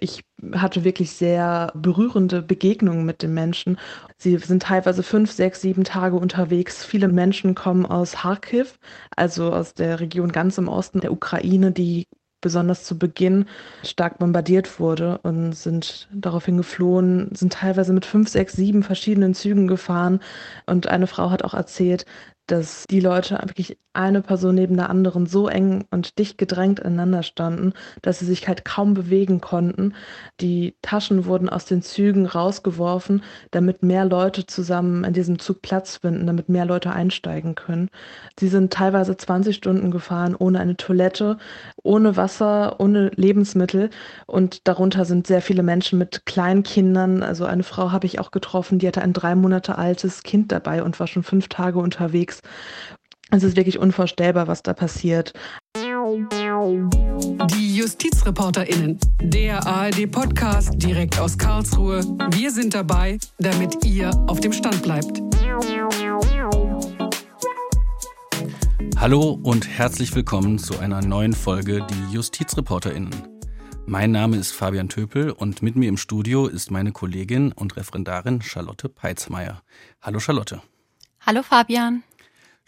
Ich hatte wirklich sehr berührende Begegnungen mit den Menschen. Sie sind teilweise fünf, sechs, sieben Tage unterwegs. Viele Menschen kommen aus Kharkiv, also aus der Region ganz im Osten der Ukraine, die besonders zu Beginn stark bombardiert wurde und sind daraufhin geflohen, sind teilweise mit fünf, sechs, sieben verschiedenen Zügen gefahren. Und eine Frau hat auch erzählt, dass die Leute wirklich eine Person neben der anderen so eng und dicht gedrängt ineinander standen, dass sie sich halt kaum bewegen konnten. Die Taschen wurden aus den Zügen rausgeworfen, damit mehr Leute zusammen in diesem Zug Platz finden, damit mehr Leute einsteigen können. Sie sind teilweise 20 Stunden gefahren ohne eine Toilette, ohne Wasser, ohne Lebensmittel und darunter sind sehr viele Menschen mit kleinen Kindern. Also eine Frau habe ich auch getroffen, die hatte ein drei Monate altes Kind dabei und war schon fünf Tage unterwegs. Es ist wirklich unvorstellbar, was da passiert. Die JustizreporterInnen, der ARD-Podcast direkt aus Karlsruhe. Wir sind dabei, damit ihr auf dem Stand bleibt. Hallo und herzlich willkommen zu einer neuen Folge Die JustizreporterInnen. Mein Name ist Fabian Töpel und mit mir im Studio ist meine Kollegin und Referendarin Charlotte Peitzmeier. Hallo Charlotte. Hallo Fabian.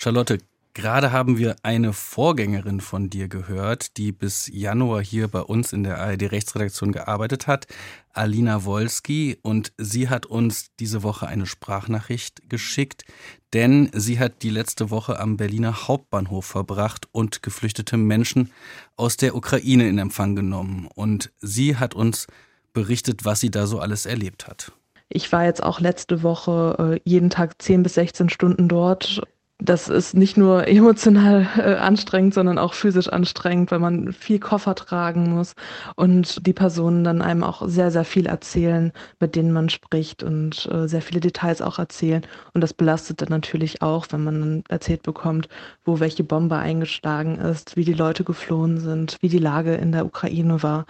Charlotte, Gerade haben wir eine Vorgängerin von dir gehört, die bis Januar hier bei uns in der ARD Rechtsredaktion gearbeitet hat, Alina Wolski, und sie hat uns diese Woche eine Sprachnachricht geschickt, denn sie hat die letzte Woche am Berliner Hauptbahnhof verbracht und geflüchtete Menschen aus der Ukraine in Empfang genommen. Und sie hat uns berichtet, was sie da so alles erlebt hat. Ich war jetzt auch letzte Woche äh, jeden Tag 10 bis 16 Stunden dort das ist nicht nur emotional äh, anstrengend, sondern auch physisch anstrengend, weil man viel Koffer tragen muss und die Personen dann einem auch sehr, sehr viel erzählen, mit denen man spricht und äh, sehr viele Details auch erzählen. Und das belastet dann natürlich auch, wenn man dann erzählt bekommt, wo welche Bombe eingeschlagen ist, wie die Leute geflohen sind, wie die Lage in der Ukraine war.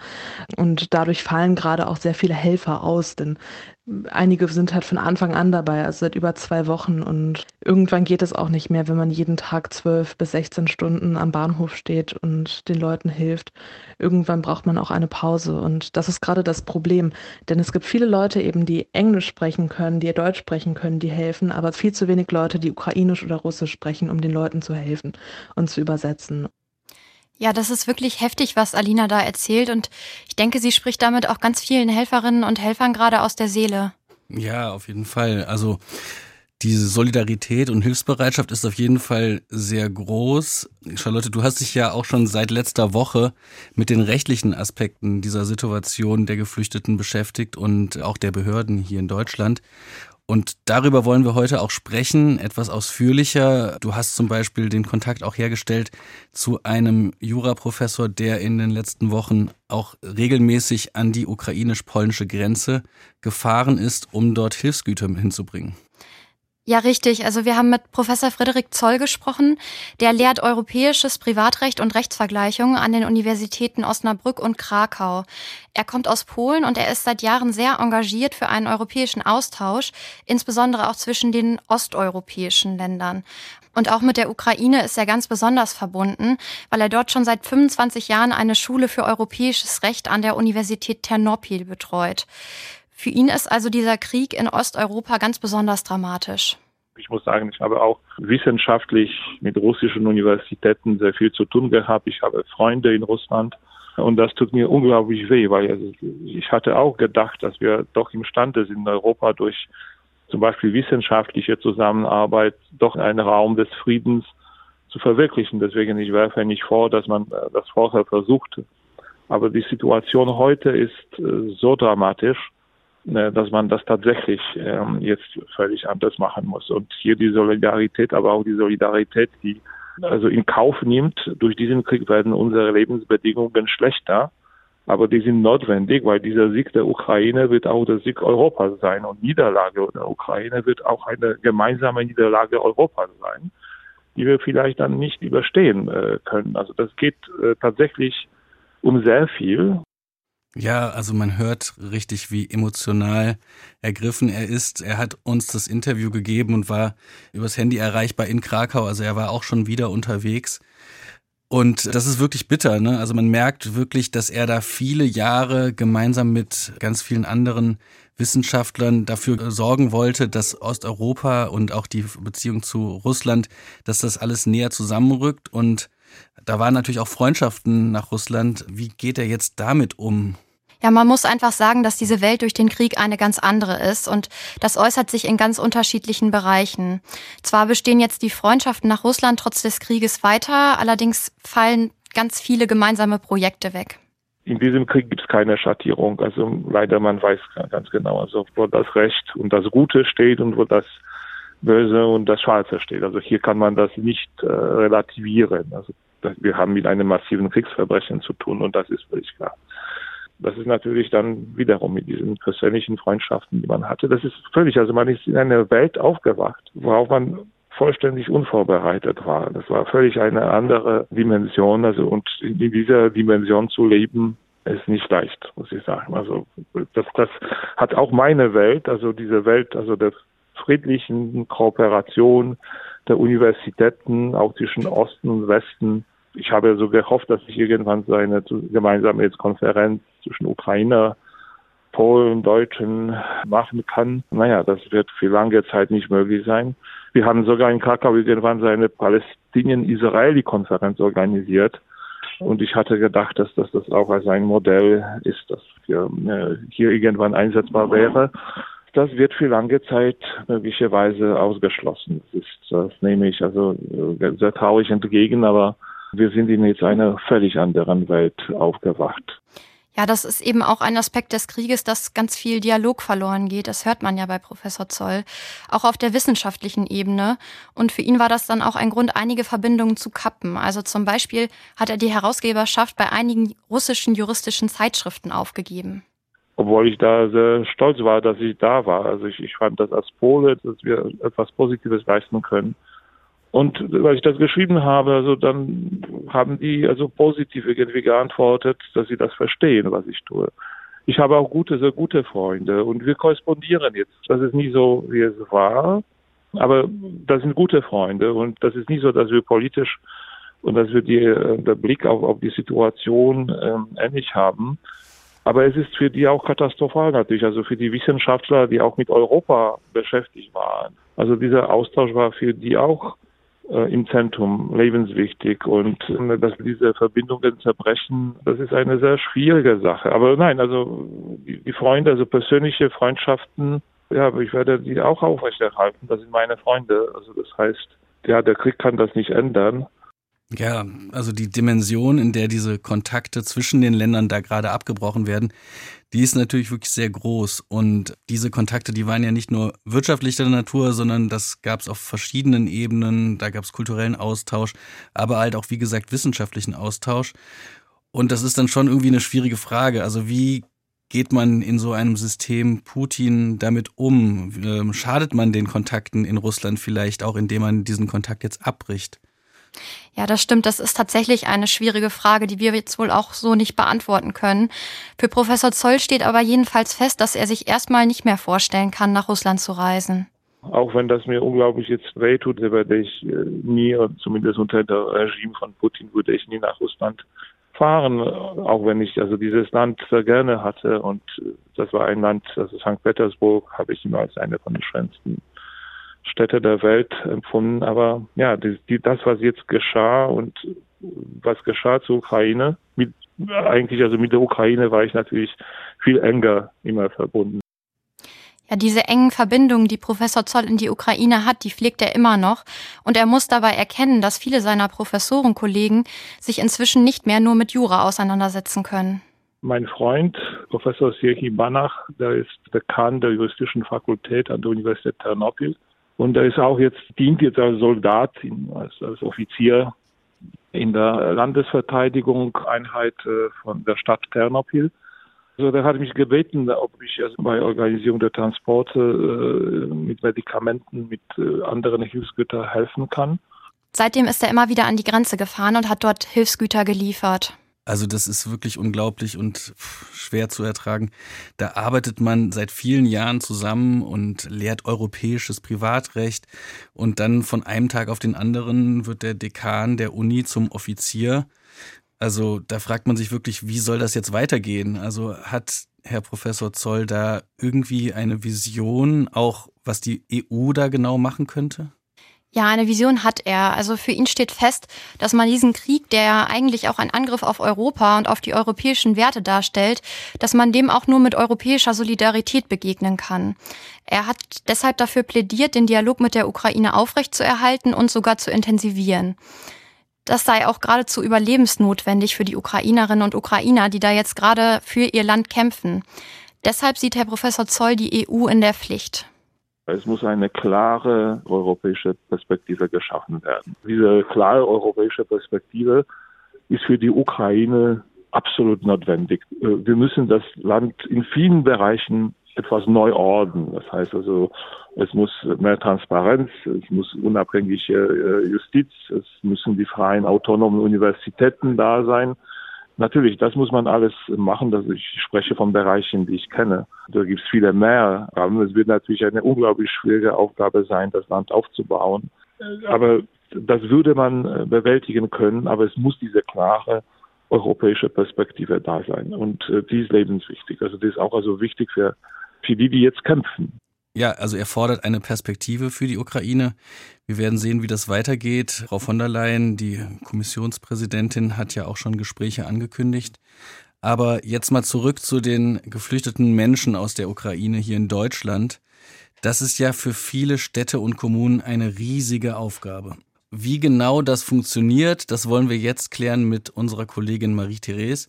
Und dadurch fallen gerade auch sehr viele Helfer aus, denn einige sind halt von Anfang an dabei, also seit über zwei Wochen. Und irgendwann geht es auch nicht mehr, wenn man jeden Tag zwölf bis 16 Stunden am Bahnhof steht und den Leuten hilft. Irgendwann braucht man auch eine Pause. Und das ist gerade das Problem. Denn es gibt viele Leute eben, die Englisch sprechen können, die Deutsch sprechen können, die helfen, aber viel zu wenig Leute, die Ukrainisch oder Russisch sprechen, um den Leuten zu helfen und zu übersetzen. Ja, das ist wirklich heftig, was Alina da erzählt. Und ich denke, sie spricht damit auch ganz vielen Helferinnen und Helfern gerade aus der Seele. Ja, auf jeden Fall. Also diese Solidarität und Hilfsbereitschaft ist auf jeden Fall sehr groß. Charlotte, du hast dich ja auch schon seit letzter Woche mit den rechtlichen Aspekten dieser Situation der Geflüchteten beschäftigt und auch der Behörden hier in Deutschland. Und darüber wollen wir heute auch sprechen, etwas ausführlicher. Du hast zum Beispiel den Kontakt auch hergestellt zu einem Juraprofessor, der in den letzten Wochen auch regelmäßig an die ukrainisch-polnische Grenze gefahren ist, um dort Hilfsgüter hinzubringen. Ja, richtig. Also wir haben mit Professor Frederik Zoll gesprochen. Der lehrt europäisches Privatrecht und Rechtsvergleichung an den Universitäten Osnabrück und Krakau. Er kommt aus Polen und er ist seit Jahren sehr engagiert für einen europäischen Austausch, insbesondere auch zwischen den osteuropäischen Ländern. Und auch mit der Ukraine ist er ganz besonders verbunden, weil er dort schon seit 25 Jahren eine Schule für europäisches Recht an der Universität Ternopil betreut. Für ihn ist also dieser Krieg in Osteuropa ganz besonders dramatisch. Ich muss sagen, ich habe auch wissenschaftlich mit russischen Universitäten sehr viel zu tun gehabt. Ich habe Freunde in Russland und das tut mir unglaublich weh, weil ich hatte auch gedacht, dass wir doch imstande sind, in Europa durch zum Beispiel wissenschaftliche Zusammenarbeit doch einen Raum des Friedens zu verwirklichen. Deswegen ich werfe nicht vor, dass man das vorher versucht. Aber die Situation heute ist äh, so dramatisch, dass man das tatsächlich ähm, jetzt völlig anders machen muss. Und hier die Solidarität, aber auch die Solidarität, die also in Kauf nimmt, durch diesen Krieg werden unsere Lebensbedingungen schlechter. Aber die sind notwendig, weil dieser Sieg der Ukraine wird auch der Sieg Europas sein. Und Niederlage der Ukraine wird auch eine gemeinsame Niederlage Europas sein, die wir vielleicht dann nicht überstehen äh, können. Also das geht äh, tatsächlich um sehr viel. Ja, also man hört richtig, wie emotional ergriffen er ist. Er hat uns das Interview gegeben und war übers Handy erreichbar in Krakau. Also er war auch schon wieder unterwegs. Und das ist wirklich bitter. Ne? Also man merkt wirklich, dass er da viele Jahre gemeinsam mit ganz vielen anderen Wissenschaftlern dafür sorgen wollte, dass Osteuropa und auch die Beziehung zu Russland, dass das alles näher zusammenrückt. Und da waren natürlich auch Freundschaften nach Russland. Wie geht er jetzt damit um? Ja, man muss einfach sagen, dass diese Welt durch den Krieg eine ganz andere ist und das äußert sich in ganz unterschiedlichen Bereichen. Zwar bestehen jetzt die Freundschaften nach Russland trotz des Krieges weiter, allerdings fallen ganz viele gemeinsame Projekte weg. In diesem Krieg gibt es keine Schattierung. Also leider, man weiß ganz genau, also wo das Recht und das Gute steht und wo das Böse und das Schwarze steht. Also hier kann man das nicht äh, relativieren. Also wir haben mit einem massiven Kriegsverbrechen zu tun und das ist völlig klar das ist natürlich dann wiederum mit diesen persönlichen Freundschaften, die man hatte. Das ist völlig, also man ist in einer Welt aufgewacht, worauf man vollständig unvorbereitet war. Das war völlig eine andere Dimension. Also und in dieser Dimension zu leben, ist nicht leicht, muss ich sagen. Also das, das hat auch meine Welt, also diese Welt, also der friedlichen Kooperation der Universitäten, auch zwischen Osten und Westen, ich habe so gehofft, dass ich irgendwann so eine gemeinsame Konferenz zwischen Ukrainer, Polen, Deutschen machen kann. Naja, das wird für lange Zeit nicht möglich sein. Wir haben sogar in Krakau irgendwann so eine Palästinien-Israeli-Konferenz organisiert. Und ich hatte gedacht, dass das, das auch als ein Modell ist, das für, äh, hier irgendwann einsetzbar wäre. Das wird für lange Zeit möglicherweise ausgeschlossen. Das, ist, das nehme ich also äh, sehr traurig entgegen, aber wir sind in jetzt einer völlig anderen Welt aufgewacht. Ja, das ist eben auch ein Aspekt des Krieges, dass ganz viel Dialog verloren geht. Das hört man ja bei Professor Zoll. Auch auf der wissenschaftlichen Ebene. Und für ihn war das dann auch ein Grund, einige Verbindungen zu kappen. Also zum Beispiel hat er die Herausgeberschaft bei einigen russischen juristischen Zeitschriften aufgegeben. Obwohl ich da sehr stolz war, dass ich da war. Also ich, ich fand das als Pole, dass wir etwas Positives leisten können. Und weil ich das geschrieben habe, also dann haben die also positiv irgendwie geantwortet, dass sie das verstehen, was ich tue. Ich habe auch gute, sehr gute Freunde und wir korrespondieren jetzt. Das ist nie so, wie es war, aber das sind gute Freunde und das ist nicht so, dass wir politisch und dass wir die, äh, der Blick auf, auf die Situation ähm, ähnlich haben. Aber es ist für die auch katastrophal natürlich, also für die Wissenschaftler, die auch mit Europa beschäftigt waren. Also dieser Austausch war für die auch äh, im Zentrum lebenswichtig und äh, dass diese Verbindungen zerbrechen, das ist eine sehr schwierige Sache. Aber nein, also die Freunde, also persönliche Freundschaften, ja, ich werde die auch aufrechterhalten. Das sind meine Freunde. Also das heißt, ja, der Krieg kann das nicht ändern. Ja, also die Dimension, in der diese Kontakte zwischen den Ländern da gerade abgebrochen werden, die ist natürlich wirklich sehr groß. Und diese Kontakte, die waren ja nicht nur wirtschaftlicher Natur, sondern das gab es auf verschiedenen Ebenen. Da gab es kulturellen Austausch, aber halt auch, wie gesagt, wissenschaftlichen Austausch. Und das ist dann schon irgendwie eine schwierige Frage. Also wie geht man in so einem System Putin damit um? Ähm, schadet man den Kontakten in Russland vielleicht auch, indem man diesen Kontakt jetzt abbricht? Ja, das stimmt. Das ist tatsächlich eine schwierige Frage, die wir jetzt wohl auch so nicht beantworten können. Für Professor Zoll steht aber jedenfalls fest, dass er sich erstmal nicht mehr vorstellen kann, nach Russland zu reisen. Auch wenn das mir unglaublich jetzt wehtut, werde ich äh, nie, zumindest unter dem Regime von Putin, würde ich nie nach Russland fahren, auch wenn ich also dieses Land sehr gerne hatte und das war ein Land, also St. Petersburg, habe ich immer als eine von den schönsten Städte der Welt empfunden. Aber ja, die, die, das, was jetzt geschah und was geschah zur Ukraine, mit, eigentlich also mit der Ukraine war ich natürlich viel enger immer verbunden. Ja, diese engen Verbindungen, die Professor Zoll in die Ukraine hat, die pflegt er immer noch. Und er muss dabei erkennen, dass viele seiner Professorenkollegen sich inzwischen nicht mehr nur mit Jura auseinandersetzen können. Mein Freund, Professor Serhi Banach, der ist Dekan der juristischen Fakultät an der Universität Ternopil. Und er ist auch jetzt, dient jetzt als Soldat, als, als Offizier in der Landesverteidigung Einheit äh, von der Stadt Ternopil. Also der hat mich gebeten, ob ich also bei Organisierung der Transporte äh, mit Medikamenten, mit äh, anderen Hilfsgütern helfen kann. Seitdem ist er immer wieder an die Grenze gefahren und hat dort Hilfsgüter geliefert. Also das ist wirklich unglaublich und schwer zu ertragen. Da arbeitet man seit vielen Jahren zusammen und lehrt europäisches Privatrecht und dann von einem Tag auf den anderen wird der Dekan der Uni zum Offizier. Also da fragt man sich wirklich, wie soll das jetzt weitergehen? Also hat Herr Professor Zoll da irgendwie eine Vision, auch was die EU da genau machen könnte? Ja, eine Vision hat er. Also für ihn steht fest, dass man diesen Krieg, der ja eigentlich auch ein Angriff auf Europa und auf die europäischen Werte darstellt, dass man dem auch nur mit europäischer Solidarität begegnen kann. Er hat deshalb dafür plädiert, den Dialog mit der Ukraine aufrechtzuerhalten und sogar zu intensivieren. Das sei auch geradezu überlebensnotwendig für die Ukrainerinnen und Ukrainer, die da jetzt gerade für ihr Land kämpfen. Deshalb sieht Herr Professor Zoll die EU in der Pflicht. Es muss eine klare europäische Perspektive geschaffen werden. Diese klare europäische Perspektive ist für die Ukraine absolut notwendig. Äh, wir müssen das Land in vielen Bereichen etwas neu ordnen. Das heißt also, es muss mehr Transparenz, es muss unabhängige äh, Justiz, es müssen die freien autonomen Universitäten da sein. Natürlich, das muss man alles machen. Das, ich spreche von Bereichen, die ich kenne. Da gibt es viele mehr. Aber es wird natürlich eine unglaublich schwierige Aufgabe sein, das Land aufzubauen. Aber das würde man äh, bewältigen können. Aber es muss diese klare europäische Perspektive da sein. Und äh, die ist lebenswichtig. Also die ist auch also wichtig für, für die, die jetzt kämpfen. Ja, also er fordert eine Perspektive für die Ukraine. Wir werden sehen, wie das weitergeht. Frau von der Leyen, die Kommissionspräsidentin, hat ja auch schon Gespräche angekündigt. Aber jetzt mal zurück zu den geflüchteten Menschen aus der Ukraine hier in Deutschland. Das ist ja für viele Städte und Kommunen eine riesige Aufgabe. Wie genau das funktioniert, das wollen wir jetzt klären mit unserer Kollegin Marie-Therese.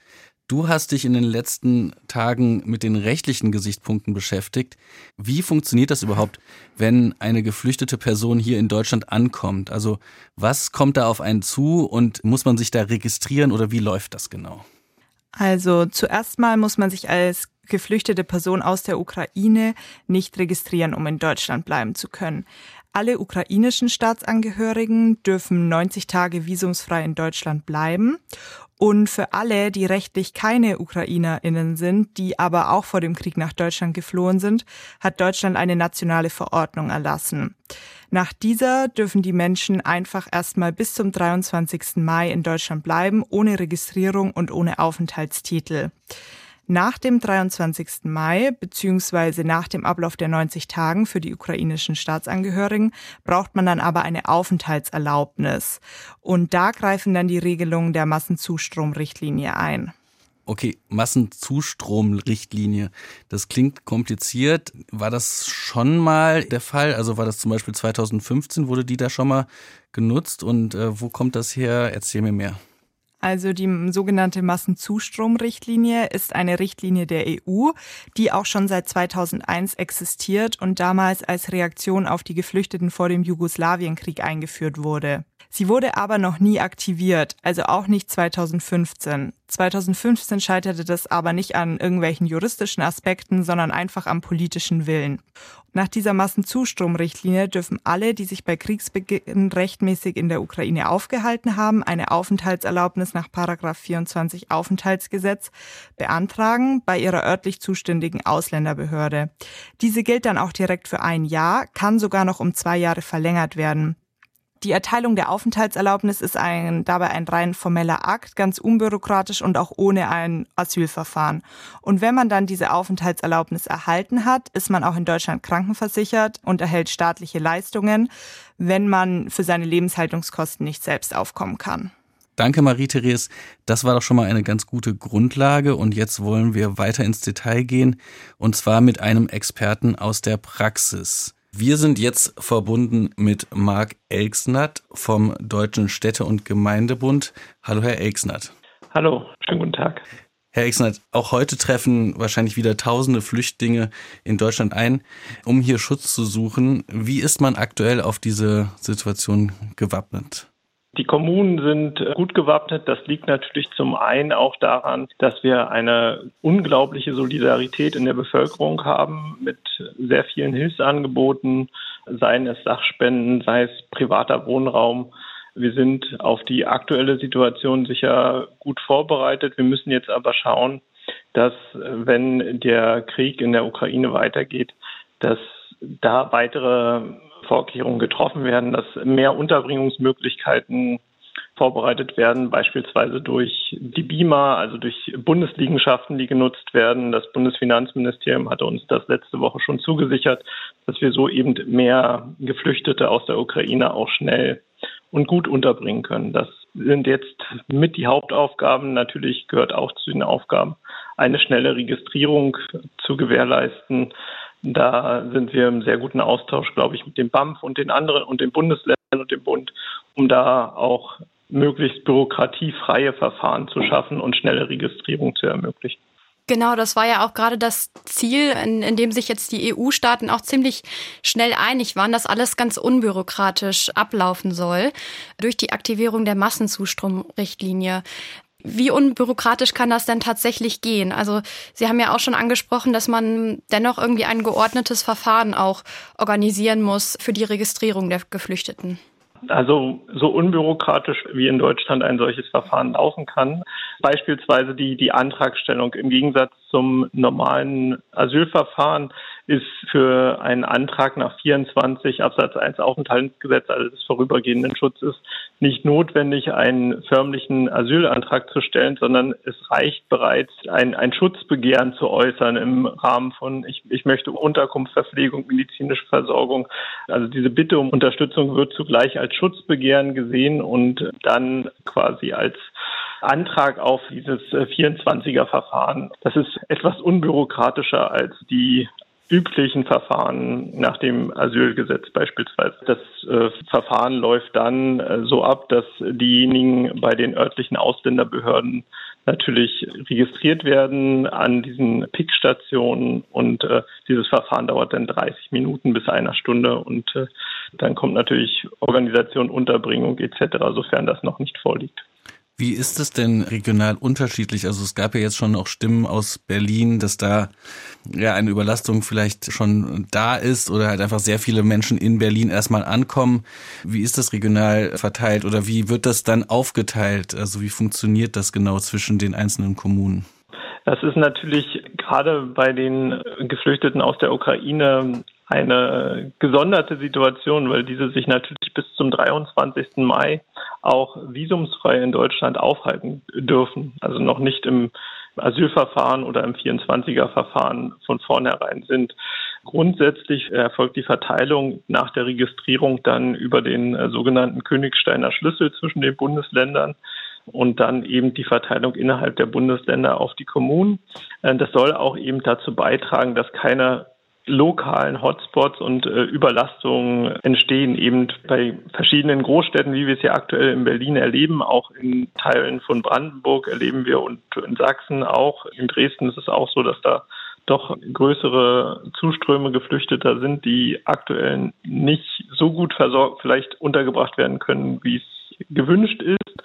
Du hast dich in den letzten Tagen mit den rechtlichen Gesichtspunkten beschäftigt. Wie funktioniert das überhaupt, wenn eine geflüchtete Person hier in Deutschland ankommt? Also was kommt da auf einen zu und muss man sich da registrieren oder wie läuft das genau? Also zuerst mal muss man sich als geflüchtete Person aus der Ukraine nicht registrieren, um in Deutschland bleiben zu können. Alle ukrainischen Staatsangehörigen dürfen 90 Tage visumsfrei in Deutschland bleiben. Und für alle, die rechtlich keine Ukrainerinnen sind, die aber auch vor dem Krieg nach Deutschland geflohen sind, hat Deutschland eine nationale Verordnung erlassen. Nach dieser dürfen die Menschen einfach erstmal bis zum 23. Mai in Deutschland bleiben, ohne Registrierung und ohne Aufenthaltstitel. Nach dem 23. Mai bzw. nach dem Ablauf der 90 Tagen für die ukrainischen Staatsangehörigen braucht man dann aber eine Aufenthaltserlaubnis. Und da greifen dann die Regelungen der Massenzustromrichtlinie ein. Okay, Massenzustromrichtlinie. Das klingt kompliziert. War das schon mal der Fall? Also war das zum Beispiel 2015, wurde die da schon mal genutzt? Und äh, wo kommt das her? Erzähl mir mehr. Also die sogenannte Massenzustromrichtlinie ist eine Richtlinie der EU, die auch schon seit 2001 existiert und damals als Reaktion auf die Geflüchteten vor dem Jugoslawienkrieg eingeführt wurde. Sie wurde aber noch nie aktiviert, also auch nicht 2015. 2015 scheiterte das aber nicht an irgendwelchen juristischen Aspekten, sondern einfach am politischen Willen. Nach dieser Massenzustromrichtlinie dürfen alle, die sich bei Kriegsbeginn rechtmäßig in der Ukraine aufgehalten haben, eine Aufenthaltserlaubnis nach 24 Aufenthaltsgesetz beantragen bei ihrer örtlich zuständigen Ausländerbehörde. Diese gilt dann auch direkt für ein Jahr, kann sogar noch um zwei Jahre verlängert werden. Die Erteilung der Aufenthaltserlaubnis ist ein, dabei ein rein formeller Akt, ganz unbürokratisch und auch ohne ein Asylverfahren. Und wenn man dann diese Aufenthaltserlaubnis erhalten hat, ist man auch in Deutschland krankenversichert und erhält staatliche Leistungen, wenn man für seine Lebenshaltungskosten nicht selbst aufkommen kann. Danke, Marie-Therese. Das war doch schon mal eine ganz gute Grundlage. Und jetzt wollen wir weiter ins Detail gehen. Und zwar mit einem Experten aus der Praxis. Wir sind jetzt verbunden mit Marc Elksnatt vom Deutschen Städte- und Gemeindebund. Hallo, Herr Elksnatt. Hallo, schönen guten Tag. Herr Elksnatt, auch heute treffen wahrscheinlich wieder tausende Flüchtlinge in Deutschland ein, um hier Schutz zu suchen. Wie ist man aktuell auf diese Situation gewappnet? Die Kommunen sind äh, gut gewappnet. Das liegt natürlich zum einen auch daran, dass wir eine unglaubliche Solidarität in der Bevölkerung haben mit sehr vielen Hilfsangeboten, seien es Sachspenden, sei es privater Wohnraum, Wir sind auf die aktuelle Situation sicher gut vorbereitet. Wir müssen jetzt aber schauen, dass wenn der Krieg in der Ukraine weitergeht, dass da weitere Vorkehrungen getroffen werden, dass mehr Unterbringungsmöglichkeiten vorbereitet werden, beispielsweise durch die BIMA, also durch Bundesliegenschaften, die genutzt werden. Das Bundesfinanzministerium hatte uns das letzte Woche schon zugesichert, dass wir so eben mehr Geflüchtete aus der Ukraine auch schnell und gut unterbringen können. Das sind jetzt mit die Hauptaufgaben. Natürlich gehört auch zu den Aufgaben, eine schnelle Registrierung zu gewährleisten. Da sind wir im sehr guten Austausch, glaube ich, mit dem BAMF und den anderen und den Bundesländern und dem Bund, um da auch möglichst bürokratiefreie Verfahren zu schaffen und schnelle Registrierung zu ermöglichen. Genau, das war ja auch gerade das Ziel, in, in dem sich jetzt die EU-Staaten auch ziemlich schnell einig waren, dass alles ganz unbürokratisch ablaufen soll durch die Aktivierung der Massenzustromrichtlinie. Wie unbürokratisch kann das denn tatsächlich gehen? Also Sie haben ja auch schon angesprochen, dass man dennoch irgendwie ein geordnetes Verfahren auch organisieren muss für die Registrierung der Geflüchteten. Also so unbürokratisch wie in Deutschland ein solches Verfahren laufen kann. Beispielsweise die, die Antragstellung im Gegensatz zum normalen Asylverfahren ist für einen Antrag nach 24 Absatz 1 Aufenthaltsgesetz, also des vorübergehenden Schutzes, nicht notwendig, einen förmlichen Asylantrag zu stellen, sondern es reicht bereits, ein, ein Schutzbegehren zu äußern im Rahmen von, ich, ich möchte Unterkunft, Verpflegung, medizinische Versorgung. Also diese Bitte um Unterstützung wird zugleich als Schutzbegehren gesehen und dann quasi als Antrag auf dieses 24er Verfahren. Das ist etwas unbürokratischer als die üblichen Verfahren nach dem Asylgesetz beispielsweise. Das äh, Verfahren läuft dann äh, so ab, dass diejenigen bei den örtlichen Ausländerbehörden natürlich registriert werden an diesen PIC-Stationen und äh, dieses Verfahren dauert dann 30 Minuten bis einer Stunde und äh, dann kommt natürlich Organisation, Unterbringung etc., sofern das noch nicht vorliegt. Wie ist es denn regional unterschiedlich? Also es gab ja jetzt schon auch Stimmen aus Berlin, dass da ja eine Überlastung vielleicht schon da ist oder halt einfach sehr viele Menschen in Berlin erstmal ankommen. Wie ist das regional verteilt oder wie wird das dann aufgeteilt? Also wie funktioniert das genau zwischen den einzelnen Kommunen? Das ist natürlich gerade bei den Geflüchteten aus der Ukraine eine gesonderte Situation, weil diese sich natürlich bis zum 23. Mai auch visumsfrei in Deutschland aufhalten dürfen. Also noch nicht im Asylverfahren oder im 24er-Verfahren von vornherein sind. Grundsätzlich erfolgt die Verteilung nach der Registrierung dann über den äh, sogenannten Königsteiner Schlüssel zwischen den Bundesländern und dann eben die Verteilung innerhalb der Bundesländer auf die Kommunen. Äh, das soll auch eben dazu beitragen, dass keine lokalen Hotspots und äh, Überlastungen entstehen eben bei verschiedenen Großstädten, wie wir es ja aktuell in Berlin erleben, auch in Teilen von Brandenburg erleben wir und in Sachsen auch. In Dresden ist es auch so, dass da doch größere Zuströme Geflüchteter sind, die aktuell nicht so gut versorgt, vielleicht untergebracht werden können, wie es gewünscht ist.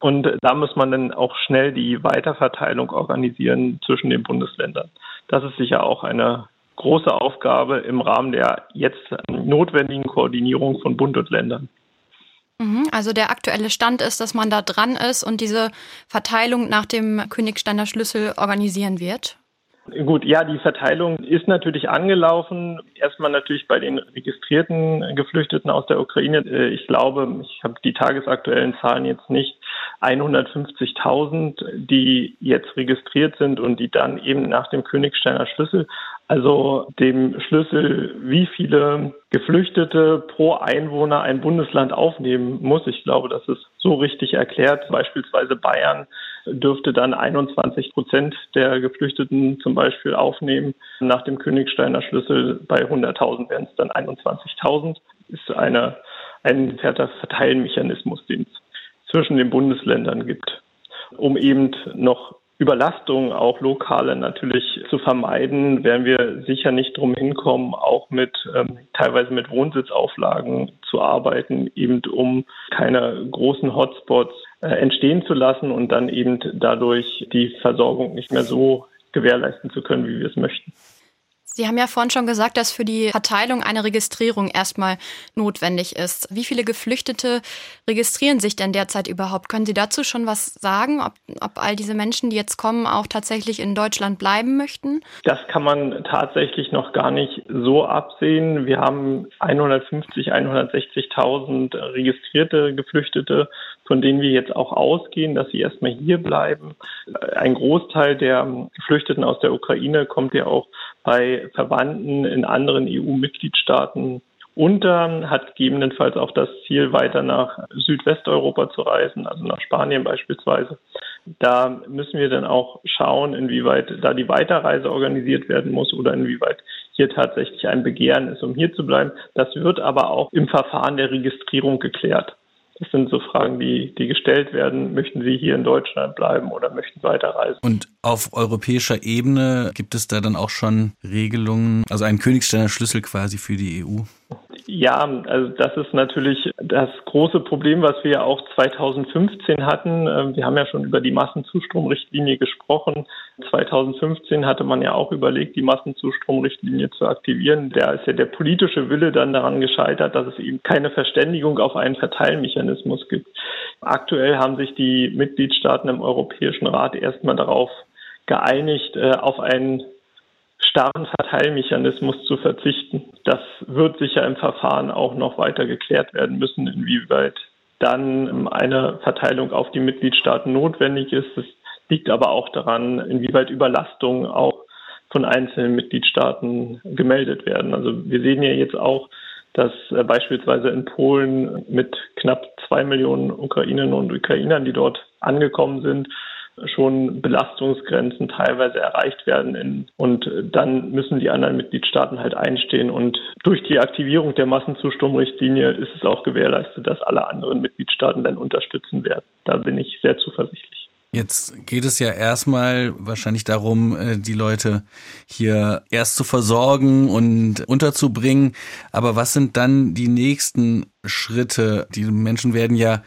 Und da muss man dann auch schnell die Weiterverteilung organisieren zwischen den Bundesländern. Das ist sicher auch eine große Aufgabe im Rahmen der jetzt notwendigen Koordinierung von Bund und Ländern. Mhm, also der aktuelle Stand ist, dass man da dran ist und diese Verteilung nach dem Königsteiner Schlüssel organisieren wird. Gut, ja, die Verteilung ist natürlich angelaufen. Erstmal natürlich bei den registrierten Geflüchteten aus der Ukraine. Äh, ich glaube, ich habe die tagesaktuellen Zahlen jetzt nicht. 150.000, die jetzt registriert sind und die dann eben nach dem Königsteiner Schlüssel also dem Schlüssel, wie viele Geflüchtete pro Einwohner ein Bundesland aufnehmen muss. Ich glaube, das ist so richtig erklärt. Beispielsweise Bayern dürfte dann 21 Prozent der Geflüchteten zum Beispiel aufnehmen. Nach dem Königsteiner Schlüssel bei 100.000 wären es dann 21.000. Ist eine, ein Verteilmechanismus, den es zwischen den Bundesländern gibt, um eben noch Überlastung auch lokale natürlich zu vermeiden, werden wir sicher nicht drum hinkommen, auch mit ähm, teilweise mit Wohnsitzauflagen zu arbeiten, eben um keine großen Hotspots äh, entstehen zu lassen und dann eben dadurch die Versorgung nicht mehr so gewährleisten zu können, wie wir es möchten. Sie haben ja vorhin schon gesagt, dass für die Verteilung eine Registrierung erstmal notwendig ist. Wie viele Geflüchtete registrieren sich denn derzeit überhaupt? Können Sie dazu schon was sagen, ob, ob all diese Menschen, die jetzt kommen, auch tatsächlich in Deutschland bleiben möchten? Das kann man tatsächlich noch gar nicht so absehen. Wir haben 150, 160.000 registrierte Geflüchtete, von denen wir jetzt auch ausgehen, dass sie erstmal hier bleiben. Ein Großteil der Geflüchteten aus der Ukraine kommt ja auch bei Verwandten in anderen EU-Mitgliedstaaten unter, hat gegebenenfalls auch das Ziel, weiter nach Südwesteuropa zu reisen, also nach Spanien beispielsweise. Da müssen wir dann auch schauen, inwieweit da die Weiterreise organisiert werden muss oder inwieweit hier tatsächlich ein Begehren ist, um hier zu bleiben. Das wird aber auch im Verfahren der Registrierung geklärt. Das sind so Fragen, die, die gestellt werden. Möchten Sie hier in Deutschland bleiben oder möchten weiterreisen? Und auf europäischer Ebene gibt es da dann auch schon Regelungen, also einen Königsteiner Schlüssel quasi für die EU? Ja, also das ist natürlich das große Problem, was wir ja auch 2015 hatten. Ähm, wir haben ja schon über die Massenzustromrichtlinie gesprochen. 2015 hatte man ja auch überlegt, die Massenzustromrichtlinie zu aktivieren. Da ist ja der politische Wille dann daran gescheitert, dass es eben keine Verständigung auf einen Verteilmechanismus gibt. Aktuell haben sich die Mitgliedstaaten im Europäischen Rat erstmal darauf geeinigt, äh, auf einen starren Verteilmechanismus zu verzichten. Das wird sicher im Verfahren auch noch weiter geklärt werden müssen, inwieweit dann eine Verteilung auf die Mitgliedstaaten notwendig ist. Es liegt aber auch daran, inwieweit Überlastungen auch von einzelnen Mitgliedstaaten gemeldet werden. Also wir sehen ja jetzt auch, dass äh, beispielsweise in Polen mit knapp zwei Millionen Ukrainerinnen und Ukrainern, die dort angekommen sind, schon Belastungsgrenzen teilweise erreicht werden. Und dann müssen die anderen Mitgliedstaaten halt einstehen. Und durch die Aktivierung der Massenzustromrichtlinie ist es auch gewährleistet, dass alle anderen Mitgliedstaaten dann unterstützen werden. Da bin ich sehr zuversichtlich. Jetzt geht es ja erstmal wahrscheinlich darum, äh, die Leute hier erst zu versorgen und unterzubringen. Aber was sind dann die nächsten Schritte? Die Menschen werden ja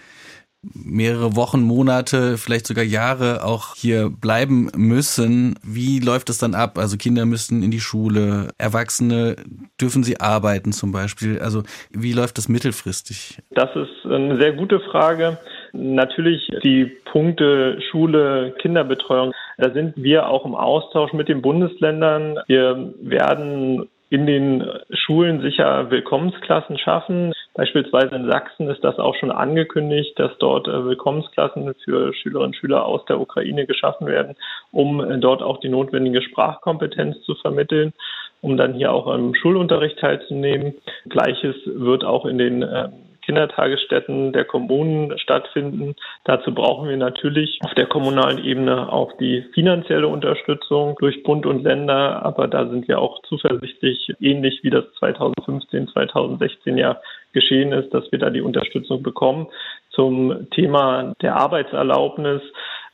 mehrere Wochen, Monate, vielleicht sogar Jahre auch hier bleiben müssen. Wie läuft es dann ab? Also Kinder müssen in die Schule, Erwachsene dürfen sie arbeiten zum Beispiel. Also wie läuft das mittelfristig? Das ist eine sehr gute Frage. Natürlich die Punkte Schule, Kinderbetreuung, da sind wir auch im Austausch mit den Bundesländern. Wir werden in den Schulen sicher Willkommensklassen schaffen. Beispielsweise in Sachsen ist das auch schon angekündigt, dass dort äh, Willkommensklassen für Schülerinnen und Schüler aus der Ukraine geschaffen werden, um äh, dort auch die notwendige Sprachkompetenz zu vermitteln, um dann hier auch am Schulunterricht teilzunehmen. Gleiches wird auch in den ähm, Kindertagesstätten der Kommunen stattfinden. Dazu brauchen wir natürlich auf der kommunalen Ebene auch die finanzielle Unterstützung durch Bund und Länder. Aber da sind wir auch zuversichtlich, ähnlich wie das 2015, 2016 ja geschehen ist, dass wir da die Unterstützung bekommen. Zum Thema der Arbeitserlaubnis.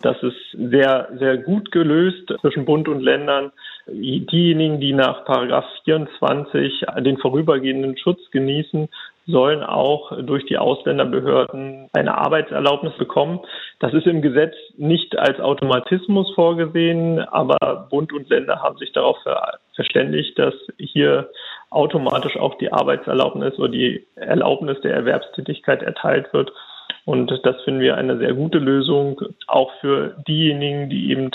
Das ist sehr, sehr gut gelöst zwischen Bund und Ländern. Diejenigen, die nach Paragraph 24 den vorübergehenden Schutz genießen, sollen auch durch die Ausländerbehörden eine Arbeitserlaubnis bekommen. Das ist im Gesetz nicht als Automatismus vorgesehen, aber Bund und Länder haben sich darauf verständigt, dass hier automatisch auch die Arbeitserlaubnis oder die Erlaubnis der Erwerbstätigkeit erteilt wird. Und das finden wir eine sehr gute Lösung, auch für diejenigen, die eben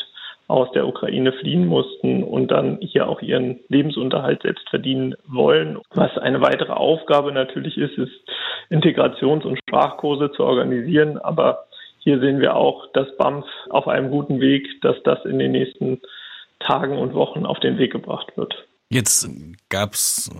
aus der Ukraine fliehen mussten und dann hier auch ihren Lebensunterhalt selbst verdienen wollen. Was eine weitere Aufgabe natürlich ist, ist Integrations- und Sprachkurse zu organisieren. Aber hier sehen wir auch, dass BAMF auf einem guten Weg, dass das in den nächsten Tagen und Wochen auf den Weg gebracht wird. Jetzt gab es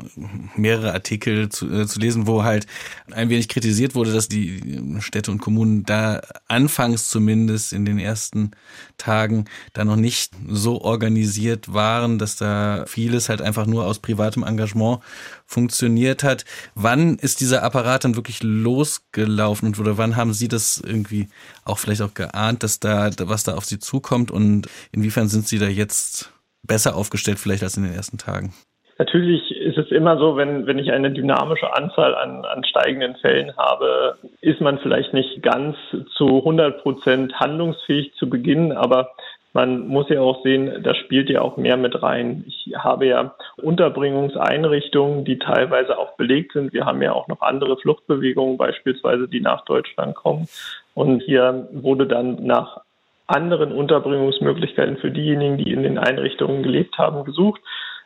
mehrere Artikel zu, äh, zu lesen, wo halt ein wenig kritisiert wurde, dass die Städte und Kommunen da anfangs zumindest in den ersten Tagen da noch nicht so organisiert waren, dass da vieles halt einfach nur aus privatem Engagement funktioniert hat. Wann ist dieser Apparat dann wirklich losgelaufen oder wann haben Sie das irgendwie auch vielleicht auch geahnt, dass da was da auf Sie zukommt und inwiefern sind Sie da jetzt besser aufgestellt vielleicht als in den ersten Tagen? Natürlich ist es immer so, wenn, wenn ich eine dynamische Anzahl an, an steigenden Fällen habe, ist man vielleicht nicht ganz zu 100 Prozent handlungsfähig zu Beginn, aber man muss ja auch sehen, da spielt ja auch mehr mit rein. Ich habe ja Unterbringungseinrichtungen, die teilweise auch belegt sind. Wir haben ja auch noch andere Fluchtbewegungen, beispielsweise, die nach Deutschland kommen. Und hier wurde dann nach anderen Unterbringungsmöglichkeiten für diejenigen, die in den Einrichtungen gelebt haben, gesucht,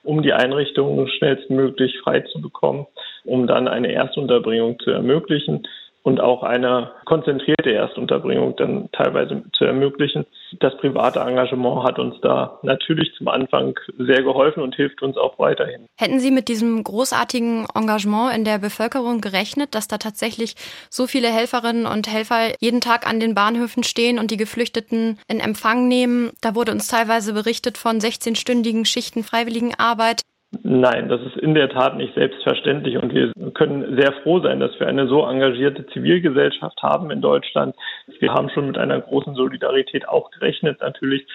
um die Einrichtungen schnellstmöglich frei zu bekommen, um dann eine Erstunterbringung zu ermöglichen und auch eine konzentrierte Erstunterbringung dann teilweise zu ermöglichen. Das private Engagement hat uns da natürlich zum Anfang sehr geholfen und hilft uns auch weiterhin. Hätten Sie mit diesem großartigen Engagement in der Bevölkerung gerechnet, dass da tatsächlich so viele Helferinnen und Helfer jeden Tag an den Bahnhöfen stehen und die Geflüchteten in Empfang nehmen? Da wurde uns teilweise berichtet von 16-stündigen Schichten Freiwilligenarbeit. Nein, das ist in der Tat nicht selbstverständlich und wir können sehr froh sein, dass wir eine so engagierte Zivilgesellschaft haben in Deutschland. Wir haben schon mit einer großen Solidarität auch gerechnet natürlich.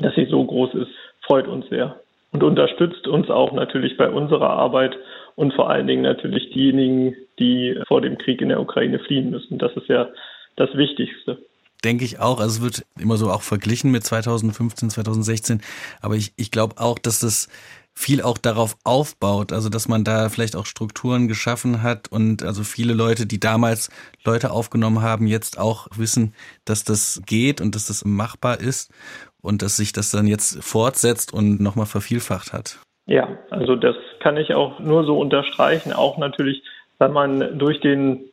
Dass sie so groß ist, freut uns sehr und unterstützt uns auch natürlich bei unserer Arbeit und vor allen Dingen natürlich diejenigen, die vor dem Krieg in der Ukraine fliehen müssen. Das ist ja das Wichtigste denke ich auch. Also es wird immer so auch verglichen mit 2015, 2016. Aber ich, ich glaube auch, dass das viel auch darauf aufbaut, also dass man da vielleicht auch Strukturen geschaffen hat und also viele Leute, die damals Leute aufgenommen haben, jetzt auch wissen, dass das geht und dass das machbar ist und dass sich das dann jetzt fortsetzt und nochmal vervielfacht hat. Ja, also das kann ich auch nur so unterstreichen, auch natürlich, weil man durch den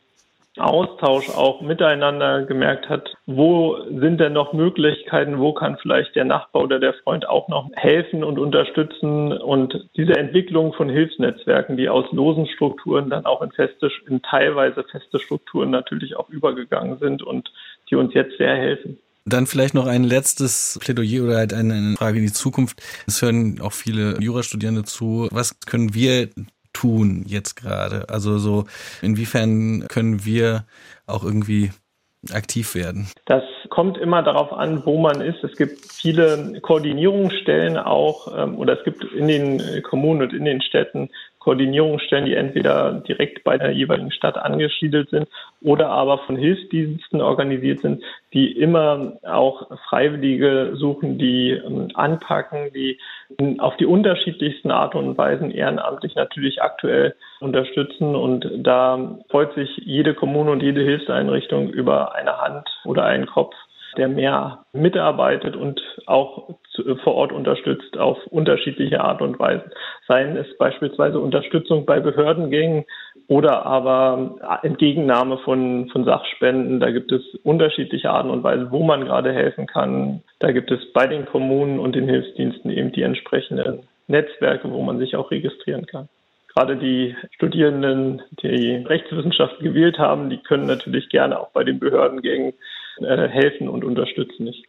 Austausch auch miteinander gemerkt hat, wo sind denn noch Möglichkeiten, wo kann vielleicht der Nachbar oder der Freund auch noch helfen und unterstützen und diese Entwicklung von Hilfsnetzwerken, die aus losen Strukturen dann auch in feste, in teilweise feste Strukturen natürlich auch übergegangen sind und die uns jetzt sehr helfen. Dann vielleicht noch ein letztes Plädoyer oder halt eine Frage in die Zukunft. Es hören auch viele Jurastudierende zu. Was können wir tun jetzt gerade? Also so, inwiefern können wir auch irgendwie aktiv werden? Das kommt immer darauf an, wo man ist. Es gibt viele Koordinierungsstellen auch, ähm, oder es gibt in den Kommunen und in den Städten Koordinierungsstellen, die entweder direkt bei der jeweiligen Stadt angesiedelt sind oder aber von Hilfsdiensten organisiert sind, die immer auch Freiwillige suchen, die ähm, anpacken, die auf die unterschiedlichsten Art und Weisen ehrenamtlich natürlich aktuell unterstützen. Und da freut sich jede Kommune und jede Hilfseinrichtung über eine Hand oder einen Kopf der mehr mitarbeitet und auch vor Ort unterstützt auf unterschiedliche Art und Weise. Seien es beispielsweise Unterstützung bei Behördengängen oder aber Entgegennahme von, von Sachspenden. Da gibt es unterschiedliche Arten und Weisen, wo man gerade helfen kann. Da gibt es bei den Kommunen und den Hilfsdiensten eben die entsprechenden Netzwerke, wo man sich auch registrieren kann gerade die Studierenden, die Rechtswissenschaften gewählt haben, die können natürlich gerne auch bei den Behördengängen äh, helfen und unterstützen nicht.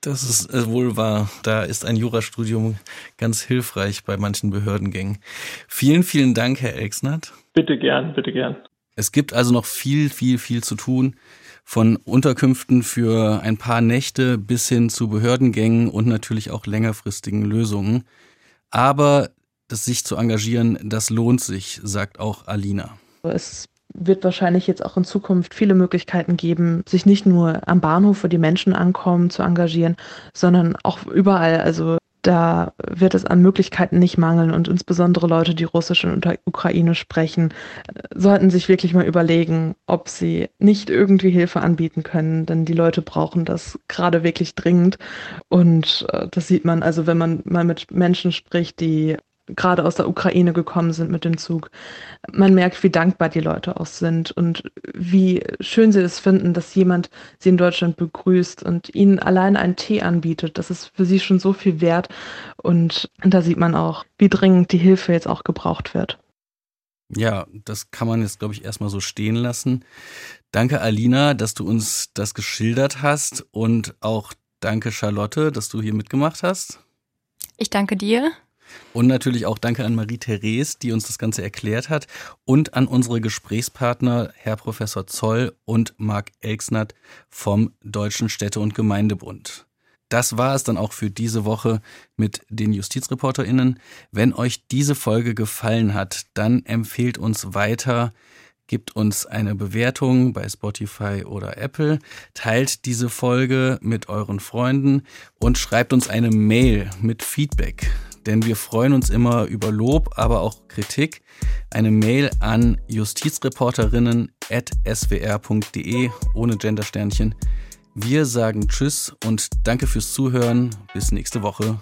Das ist äh, wohl wahr. Da ist ein Jurastudium ganz hilfreich bei manchen Behördengängen. Vielen, vielen Dank, Herr Exnert. Bitte gern, bitte gern. Es gibt also noch viel, viel, viel zu tun. Von Unterkünften für ein paar Nächte bis hin zu Behördengängen und natürlich auch längerfristigen Lösungen. Aber das sich zu engagieren, das lohnt sich, sagt auch Alina. Es wird wahrscheinlich jetzt auch in Zukunft viele Möglichkeiten geben, sich nicht nur am Bahnhof, wo die Menschen ankommen, zu engagieren, sondern auch überall. Also da wird es an Möglichkeiten nicht mangeln. Und insbesondere Leute, die Russisch und Ukraine sprechen, sollten sich wirklich mal überlegen, ob sie nicht irgendwie Hilfe anbieten können, denn die Leute brauchen das gerade wirklich dringend. Und äh, das sieht man also, wenn man mal mit Menschen spricht, die gerade aus der Ukraine gekommen sind mit dem Zug. Man merkt, wie dankbar die Leute auch sind und wie schön sie es finden, dass jemand sie in Deutschland begrüßt und ihnen allein einen Tee anbietet. Das ist für sie schon so viel wert. Und da sieht man auch, wie dringend die Hilfe jetzt auch gebraucht wird. Ja, das kann man jetzt, glaube ich, erstmal so stehen lassen. Danke, Alina, dass du uns das geschildert hast und auch danke, Charlotte, dass du hier mitgemacht hast. Ich danke dir. Und natürlich auch danke an Marie-Therese, die uns das Ganze erklärt hat. Und an unsere Gesprächspartner, Herr Professor Zoll und Marc Elksnert vom Deutschen Städte- und Gemeindebund. Das war es dann auch für diese Woche mit den JustizreporterInnen. Wenn euch diese Folge gefallen hat, dann empfehlt uns weiter, Gebt uns eine Bewertung bei Spotify oder Apple, teilt diese Folge mit euren Freunden und schreibt uns eine Mail mit Feedback denn wir freuen uns immer über Lob, aber auch Kritik. Eine Mail an justizreporterinnen.swr.de ohne Gendersternchen. Wir sagen Tschüss und danke fürs Zuhören. Bis nächste Woche.